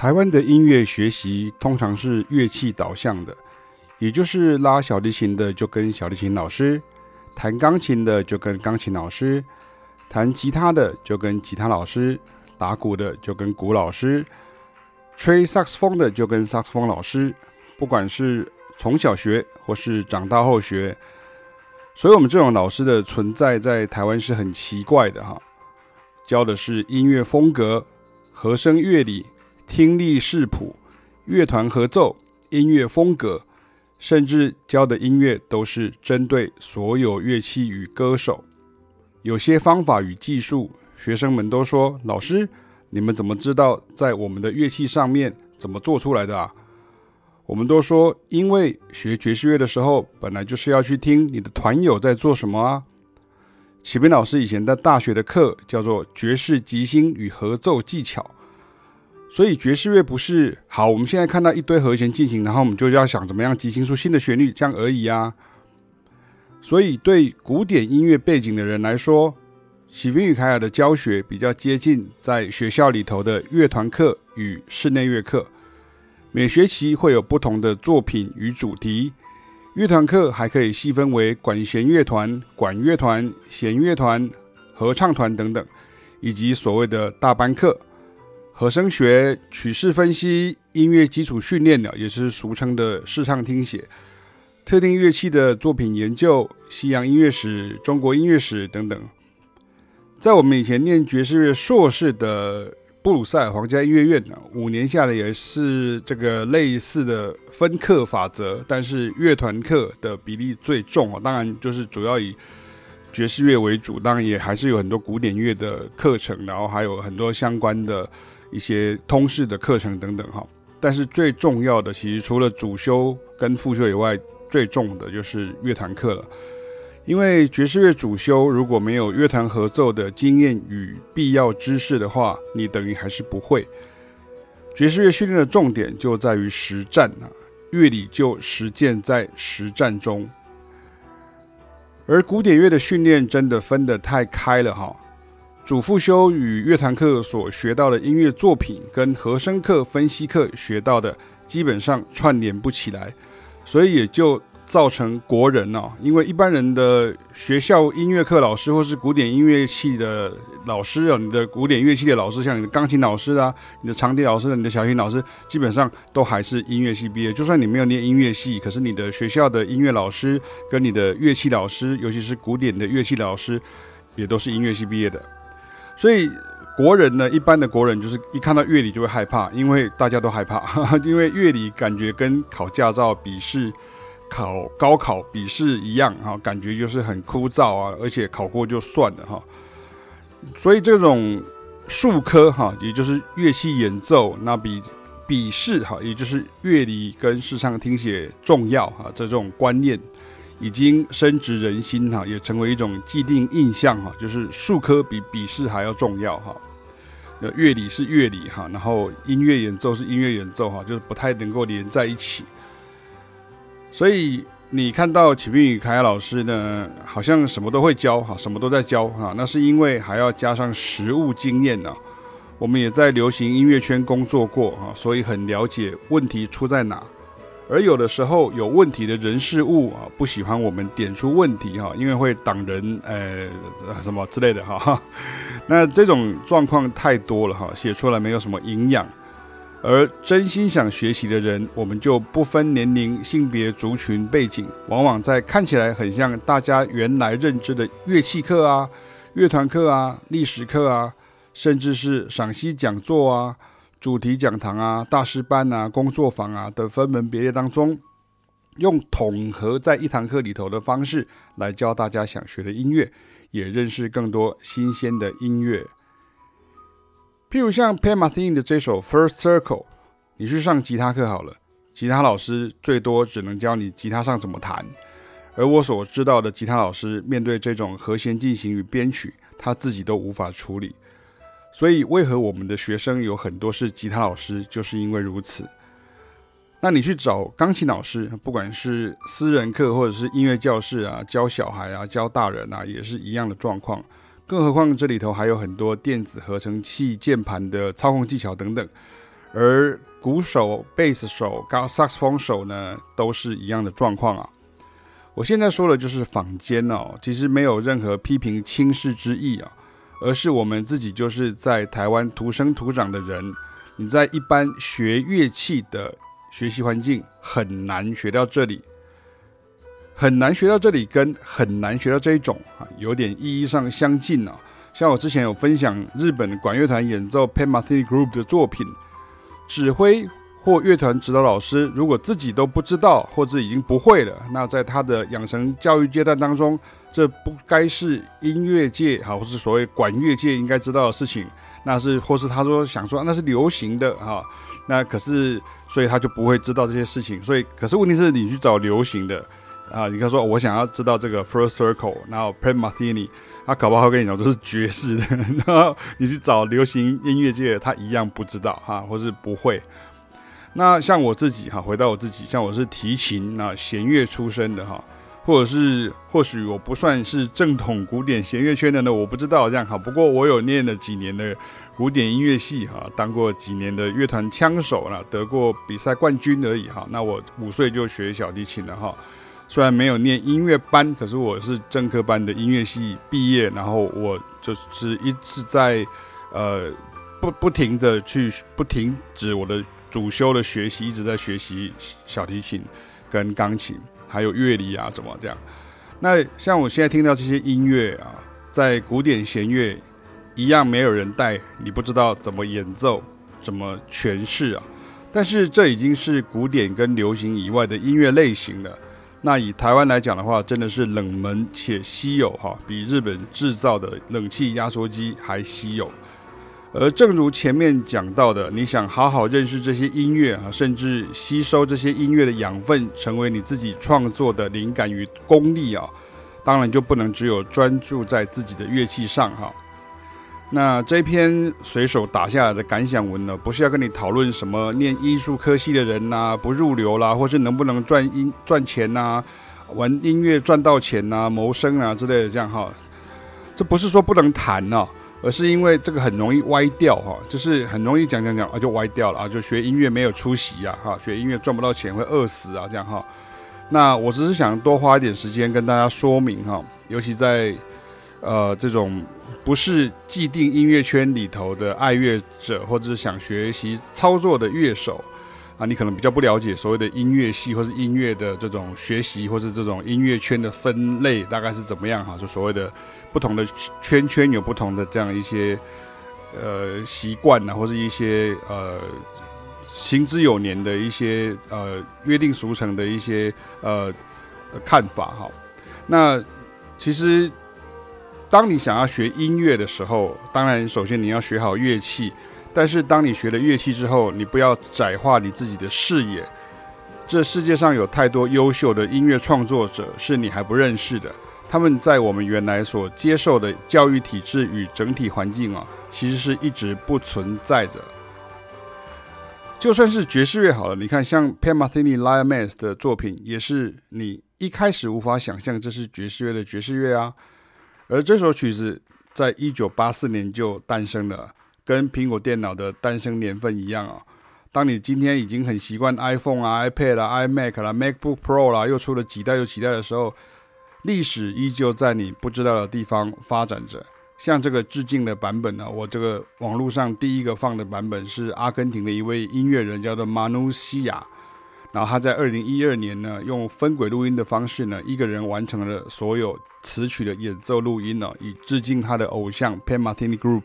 台湾的音乐学习通常是乐器导向的，也就是拉小提琴的就跟小提琴老师，弹钢琴的就跟钢琴老师，弹吉他的就跟吉他老师，打鼓的就跟鼓老师，吹萨克斯风的就跟萨克斯风老师。不管是从小学或是长大后学，所以我们这种老师的存在在台湾是很奇怪的哈。教的是音乐风格、和声乐理。听力视谱、乐团合奏、音乐风格，甚至教的音乐都是针对所有乐器与歌手。有些方法与技术，学生们都说：“老师，你们怎么知道在我们的乐器上面怎么做出来的啊？”我们都说：“因为学爵士乐的时候，本来就是要去听你的团友在做什么啊。”启斌老师以前在大学的课叫做《爵士即兴与合奏技巧》。所以爵士乐不是好，我们现在看到一堆和弦进行，然后我们就要想怎么样即兴出新的旋律，这样而已啊。所以对古典音乐背景的人来说，启斌与凯尔的教学比较接近在学校里头的乐团课与室内乐课。每学期会有不同的作品与主题。乐团课还可以细分为管弦乐团、管乐团、弦乐团、合唱团等等，以及所谓的大班课。和声学、曲式分析、音乐基础训练的，也是俗称的视唱听写；特定乐器的作品研究、西洋音乐史、中国音乐史等等。在我们以前念爵士乐硕士的布鲁塞尔皇家音乐院呢，五年下来也是这个类似的分课法则，但是乐团课的比例最重啊，当然就是主要以爵士乐为主，当然也还是有很多古典乐的课程，然后还有很多相关的。一些通识的课程等等哈，但是最重要的，其实除了主修跟副修以外，最重的就是乐团课了。因为爵士乐主修如果没有乐团合奏的经验与必要知识的话，你等于还是不会。爵士乐训练的重点就在于实战啊，乐理就实践在实战中。而古典乐的训练真的分得太开了哈。主副修与乐团课所学到的音乐作品，跟和声课、分析课学到的基本上串联不起来，所以也就造成国人哦，因为一般人的学校音乐课老师或是古典音乐器的老师哦，你的古典乐器的老师，像你的钢琴老师啊，你的长笛老师、你的小提琴老师，基本上都还是音乐系毕业。就算你没有念音乐系，可是你的学校的音乐老师跟你的乐器老师，尤其是古典的乐器老师，也都是音乐系毕业的。所以国人呢，一般的国人就是一看到乐理就会害怕，因为大家都害怕，因为乐理感觉跟考驾照笔试、考高考笔试一样哈，感觉就是很枯燥啊，而且考过就算了哈。所以这种术科哈，也就是乐器演奏，那比笔试哈，也就是乐理跟视唱听写重要哈，这种观念。已经深植人心哈，也成为一种既定印象哈，就是术科比笔试还要重要哈。乐理是乐理哈，然后音乐演奏是音乐演奏哈，就是不太能够连在一起。所以你看到启明与凯凯老师呢，好像什么都会教哈，什么都在教哈，那是因为还要加上实务经验呢。我们也在流行音乐圈工作过哈，所以很了解问题出在哪。而有的时候有问题的人事物啊，不喜欢我们点出问题哈，因为会挡人，呃，什么之类的哈。那这种状况太多了哈，写出来没有什么营养。而真心想学习的人，我们就不分年龄、性别、族群、背景，往往在看起来很像大家原来认知的乐器课啊、乐团课啊、历史课啊，甚至是赏析讲座啊。主题讲堂啊、大师班啊、工作坊啊的分门别类当中，用统合在一堂课里头的方式来教大家想学的音乐，也认识更多新鲜的音乐。譬如像 Pat Metheny 的这首 First Circle，你去上吉他课好了，吉他老师最多只能教你吉他上怎么弹，而我所知道的吉他老师面对这种和弦进行与编曲，他自己都无法处理。所以，为何我们的学生有很多是吉他老师，就是因为如此。那你去找钢琴老师，不管是私人课或者是音乐教室啊，教小孩啊，教大人啊，也是一样的状况。更何况这里头还有很多电子合成器、键盘的操控技巧等等。而鼓手、贝斯手、高萨克斯风手呢，都是一样的状况啊。我现在说的就是坊间哦，其实没有任何批评轻视之意啊，而是我们自己就是在台湾土生土长的人，你在一般学乐器的学习环境很难学到这里，很难学到这里，跟很难学到这一种啊，有点意义上相近啊。像我之前有分享日本管乐团演奏 Pan Metheny Group 的作品，指挥。或乐团指导老师如果自己都不知道，或者已经不会了，那在他的养成教育阶段当中，这不该是音乐界哈，或是所谓管乐界应该知道的事情，那是或是他说想说那是流行的哈，那可是所以他就不会知道这些事情。所以可是问题是你去找流行的啊，你看说我想要知道这个 First Circle，然后 Pat Metheny，他搞不好跟你讲都是爵士的，然后你去找流行音乐界，他一样不知道哈，或是不会。那像我自己哈，回到我自己，像我是提琴那弦乐出身的哈，或者是或许我不算是正统古典弦乐圈的呢，我不知道这样哈。不过我有念了几年的古典音乐系哈，当过几年的乐团枪手了，得过比赛冠军而已哈。那我五岁就学小提琴了哈，虽然没有念音乐班，可是我是正科班的音乐系毕业，然后我就是一直在呃不不停的去不停止我的。主修的学习一直在学习小提琴、跟钢琴，还有乐理啊，怎么这样？那像我现在听到这些音乐啊，在古典弦乐一样没有人带，你不知道怎么演奏、怎么诠释啊。但是这已经是古典跟流行以外的音乐类型了。那以台湾来讲的话，真的是冷门且稀有哈，比日本制造的冷气压缩机还稀有。而正如前面讲到的，你想好好认识这些音乐啊，甚至吸收这些音乐的养分，成为你自己创作的灵感与功力啊，当然就不能只有专注在自己的乐器上哈。那这篇随手打下来的感想文呢，不是要跟你讨论什么念艺术科系的人呐不入流啦，或是能不能赚音赚钱呐，玩音乐赚到钱呐，谋生啊之类的这样哈。这不是说不能谈呢。而是因为这个很容易歪掉哈，就是很容易讲讲讲啊就歪掉了啊，就学音乐没有出息呀哈，学音乐赚不到钱会饿死啊这样哈。那我只是想多花一点时间跟大家说明哈，尤其在呃这种不是既定音乐圈里头的爱乐者，或者是想学习操作的乐手啊，你可能比较不了解所谓的音乐系或是音乐的这种学习，或是这种音乐圈的分类大概是怎么样哈，就所谓的。不同的圈圈有不同的这样一些呃习惯呢，或是一些呃行之有年的一些呃约定俗成的一些呃看法哈。那其实当你想要学音乐的时候，当然首先你要学好乐器，但是当你学了乐器之后，你不要窄化你自己的视野。这世界上有太多优秀的音乐创作者是你还不认识的。他们在我们原来所接受的教育体制与整体环境啊，其实是一直不存在着。就算是爵士乐好了，你看像 Pat Metheny Live Mass 的作品，也是你一开始无法想象这是爵士乐的爵士乐啊。而这首曲子在一九八四年就诞生了，跟苹果电脑的诞生年份一样啊。当你今天已经很习惯 iPhone 啊、iPad 啊、iMac 啦、MacBook Pro 啦，又出了几代又几代的时候。历史依旧在你不知道的地方发展着。像这个致敬的版本呢，我这个网络上第一个放的版本是阿根廷的一位音乐人，叫做马努西亚。然后他在二零一二年呢，用分轨录音的方式呢，一个人完成了所有词曲的演奏录音呢，以致敬他的偶像 Pan Martini Group。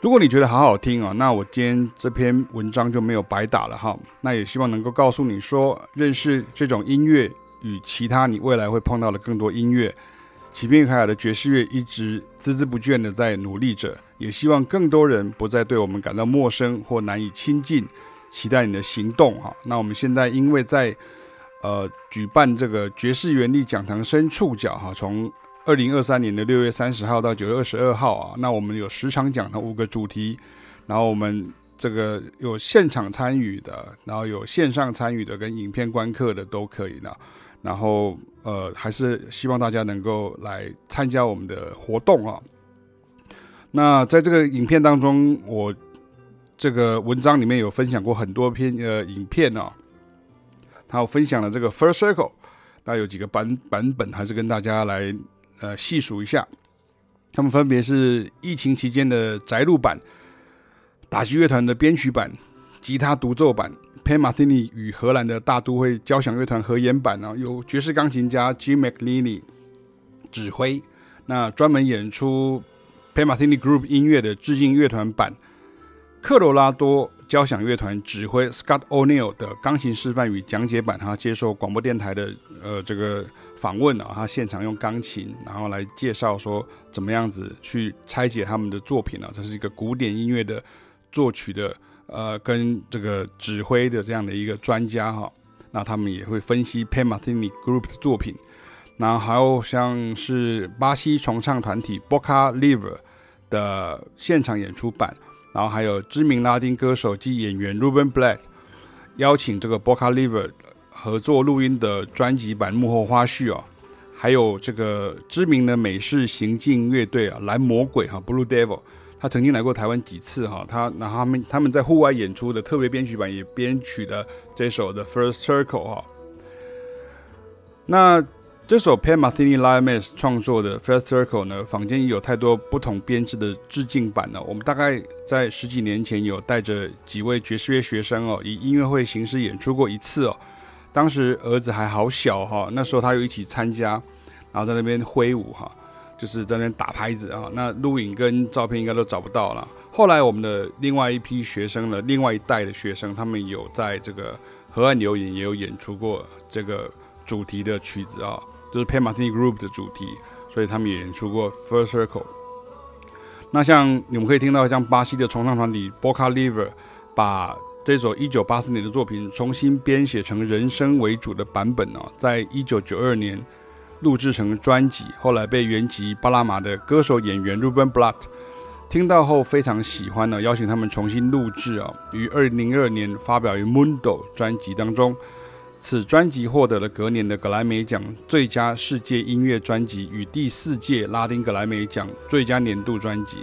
如果你觉得好好听啊，那我今天这篇文章就没有白打了哈。那也希望能够告诉你说，认识这种音乐。与其他你未来会碰到的更多音乐，启编凯尔的爵士乐一直孜孜不倦地在努力着，也希望更多人不再对我们感到陌生或难以亲近，期待你的行动哈。那我们现在因为在呃举办这个爵士原力讲堂深触角哈，从二零二三年的六月三十号到九月二十二号啊，那我们有十场讲堂五个主题，然后我们这个有现场参与的，然后有线上参与的跟影片观课的都可以呢。然后，呃，还是希望大家能够来参加我们的活动啊。那在这个影片当中，我这个文章里面有分享过很多篇呃影片哦，他有分享了这个 First Circle，那有几个版版本，还是跟大家来呃细数一下。他们分别是疫情期间的宅录版、打击乐团的编曲版、吉他独奏版、Pat Metheny 与荷兰的大都会交响乐团合演版啊，由爵士钢琴家 Jim McNeely 指挥，那专门演出 Pat Metheny Group 音乐的致敬乐团版，科罗拉多交响乐团指挥 Scott O'Neill 的钢琴示范与讲解版，他接受广播电台的呃这个。访问啊，他现场用钢琴，然后来介绍说怎么样子去拆解他们的作品啊。这是一个古典音乐的作曲的，呃，跟这个指挥的这样的一个专家哈。那他们也会分析 p a n Metheny Group 的作品。然后还有像是巴西重唱团体 Boca Libre 的现场演出版，然后还有知名拉丁歌手及演员 Ruben Black 邀请这个 Boca Libre。合作录音的专辑版幕后花絮哦，还有这个知名的美式行进乐队啊，蓝魔鬼哈 （Blue Devil），他曾经来过台湾几次哈，他然后他们他们在户外演出的特别编曲版也编曲的这首的《First Circle》哈。那这首 Pat Metheny Live Mix 创作的《First Circle》呢，坊间也有太多不同编制的致敬版呢。我们大概在十几年前有带着几位爵士乐学生哦，以音乐会形式演出过一次哦。当时儿子还好小哈，那时候他又一起参加，然后在那边挥舞哈，就是在那打拍子啊。那录影跟照片应该都找不到了。后来我们的另外一批学生呢，另外一代的学生，他们有在这个河岸留言也有演出过这个主题的曲子啊，就是 Pat Metheny Group 的主题，所以他们也演出过 First Circle。那像你们可以听到，像巴西的重唱团体 Boca Libre 把。这首一九八四年的作品重新编写成人声为主的版本哦，在一九九二年录制成专辑，后来被原籍巴拿马的歌手演员 Ruben Blades 听到后非常喜欢呢，邀请他们重新录制啊，于二零零二年发表于 Mundo 专辑当中。此专辑获得了隔年的格莱美奖最佳世界音乐专辑与第四届拉丁格莱美奖最佳年度专辑。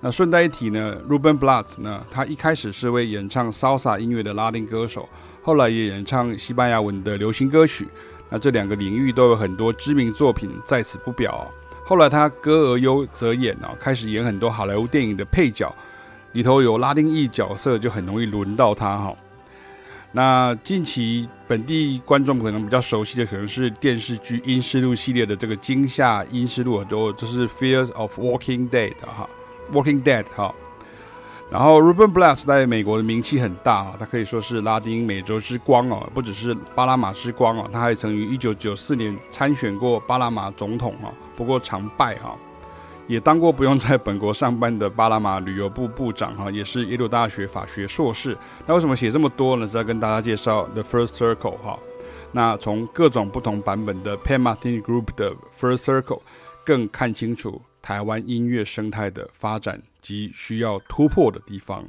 那顺带一提呢，Ruben Blades 呢，他一开始是位演唱 Salsa 音乐的拉丁歌手，后来也演唱西班牙文的流行歌曲。那这两个领域都有很多知名作品，在此不表。后来他歌而优则演哦，开始演很多好莱坞电影的配角，里头有拉丁裔角色，就很容易轮到他哈。那近期本地观众可能比较熟悉的，可能是电视剧《阴尸路》系列的这个惊吓阴尸路，很多就是 Fear of Walking Dead 哈。Walking Dead 哈，然后 Ruben Blades 在美国的名气很大啊，他可以说是拉丁美洲之光哦，不只是巴拿马之光哦，他还曾于一九九四年参选过巴拿马总统啊，不过常败哈，也当过不用在本国上班的巴拿马旅游部部长哈，也是耶鲁大学法学硕士。那为什么写这么多呢？是要跟大家介绍 The First Circle 哈，那从各种不同版本的 Pan Martin Group 的 First Circle 更看清楚。台湾音乐生态的发展及需要突破的地方。